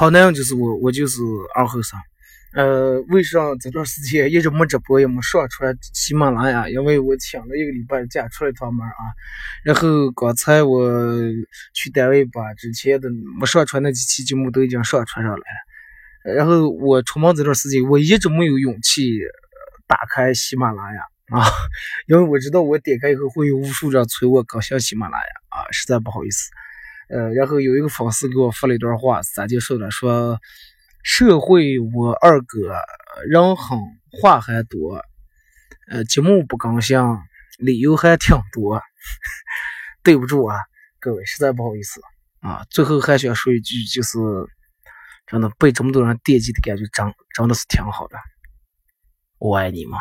好男人就是我，我就是二后生。呃，为啥这段时间一直没直播也没上传喜马拉雅？因为我请了一个礼拜假出来趟门啊。然后刚才我去单位把之前的没上传那几期节目都已经上传上来了。然后我出门这段时间，我一直没有勇气打开喜马拉雅啊，因为我知道我点开以后会有无数人催我更新喜马拉雅啊，实在不好意思。呃，然后有一个粉丝给我发了一段话，咋就说的？说。社会我二哥人狠话还多，呃，节目不更新，理由还挺多，对不住啊，各位，实在不好意思啊。最后还想说一句，就是真的被这么多人惦记的感觉，真真的是挺好的，我爱你们。